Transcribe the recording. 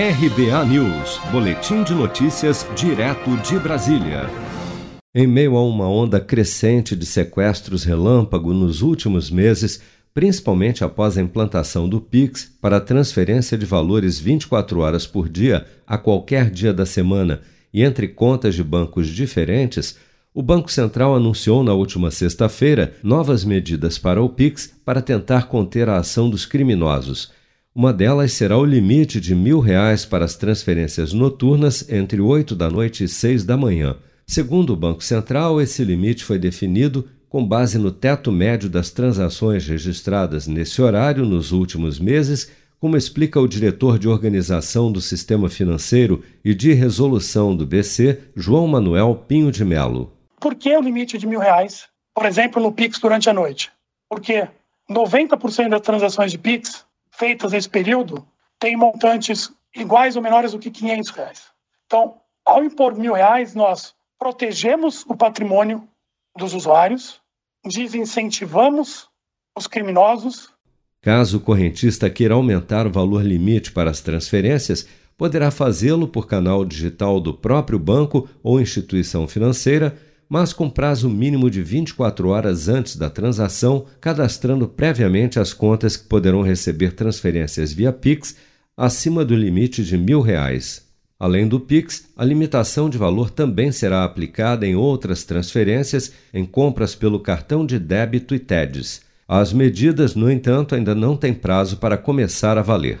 RBA News, Boletim de Notícias, direto de Brasília. Em meio a uma onda crescente de sequestros relâmpago nos últimos meses, principalmente após a implantação do Pix para transferência de valores 24 horas por dia a qualquer dia da semana e entre contas de bancos diferentes, o Banco Central anunciou na última sexta-feira novas medidas para o Pix para tentar conter a ação dos criminosos. Uma delas será o limite de mil reais para as transferências noturnas entre 8 da noite e 6 da manhã. Segundo o Banco Central, esse limite foi definido com base no teto médio das transações registradas nesse horário nos últimos meses, como explica o diretor de organização do sistema financeiro e de resolução do BC, João Manuel Pinho de Melo. Por que o limite de mil reais, por exemplo, no Pix durante a noite? Porque 90% das transações de Pix feitas nesse período têm montantes iguais ou menores do que 500 reais. Então, ao impor mil reais, nós protegemos o patrimônio dos usuários, desincentivamos os criminosos. Caso o correntista queira aumentar o valor limite para as transferências, poderá fazê-lo por canal digital do próprio banco ou instituição financeira mas com prazo mínimo de 24 horas antes da transação, cadastrando previamente as contas que poderão receber transferências via Pix acima do limite de mil reais. Além do Pix, a limitação de valor também será aplicada em outras transferências em compras pelo cartão de débito e TEDs. As medidas, no entanto, ainda não têm prazo para começar a valer.